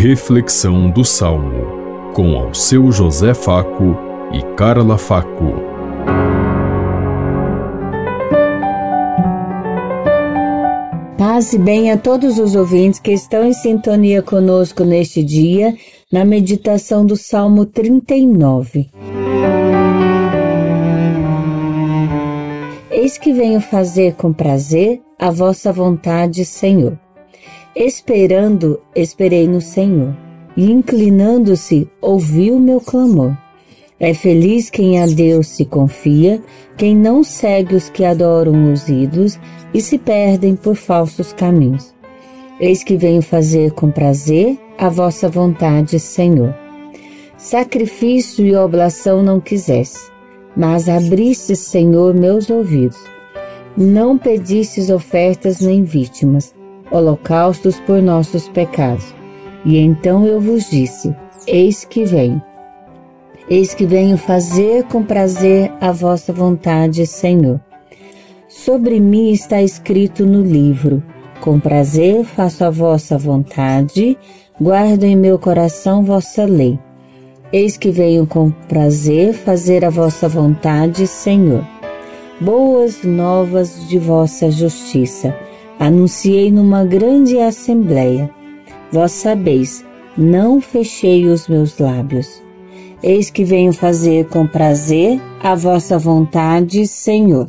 Reflexão do Salmo, com ao seu José Faco e Carla Faco. Paz e bem a todos os ouvintes que estão em sintonia conosco neste dia, na meditação do Salmo 39. Eis que venho fazer com prazer a vossa vontade, Senhor. Esperando, esperei no Senhor, e inclinando-se, ouviu meu clamor. É feliz quem a Deus se confia, quem não segue os que adoram os ídolos e se perdem por falsos caminhos. Eis que venho fazer com prazer a vossa vontade, Senhor. Sacrifício e oblação não quisesse, mas abriste, Senhor, meus ouvidos. Não pedistes ofertas nem vítimas, holocaustos por nossos pecados. E então eu vos disse: Eis que venho. Eis que venho fazer com prazer a vossa vontade, Senhor. Sobre mim está escrito no livro: Com prazer faço a vossa vontade, guardo em meu coração vossa lei. Eis que venho com prazer fazer a vossa vontade, Senhor. Boas novas de vossa justiça anunciei numa grande assembleia. Vós sabeis, não fechei os meus lábios. Eis que venho fazer com prazer a vossa vontade, Senhor.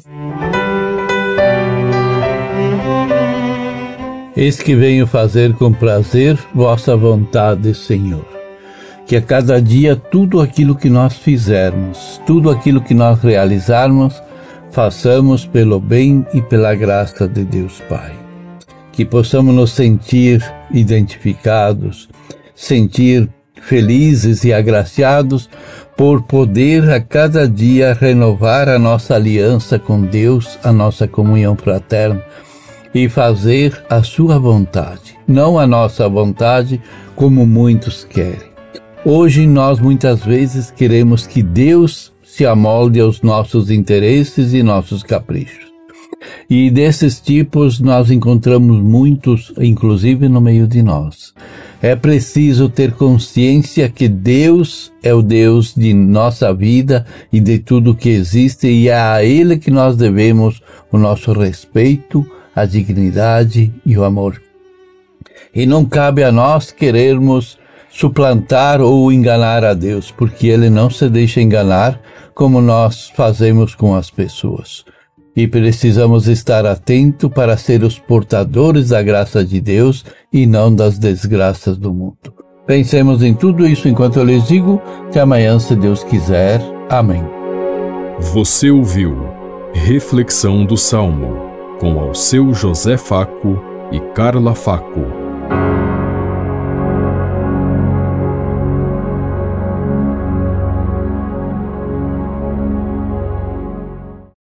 Eis que venho fazer com prazer vossa vontade, Senhor que a cada dia tudo aquilo que nós fizermos, tudo aquilo que nós realizarmos, façamos pelo bem e pela graça de Deus Pai. Que possamos nos sentir identificados, sentir felizes e agraciados por poder a cada dia renovar a nossa aliança com Deus, a nossa comunhão fraterna e fazer a sua vontade, não a nossa vontade como muitos querem. Hoje nós muitas vezes queremos que Deus se amolde aos nossos interesses e nossos caprichos. E desses tipos nós encontramos muitos, inclusive no meio de nós. É preciso ter consciência que Deus é o Deus de nossa vida e de tudo que existe, e é a Ele que nós devemos o nosso respeito, a dignidade e o amor. E não cabe a nós querermos suplantar ou enganar a Deus, porque ele não se deixa enganar como nós fazemos com as pessoas. E precisamos estar atento para ser os portadores da graça de Deus e não das desgraças do mundo. Pensemos em tudo isso enquanto eu lhes digo. Até amanhã, se Deus quiser. Amém. Você ouviu Reflexão do Salmo com ao seu José Faco e Carla Faco.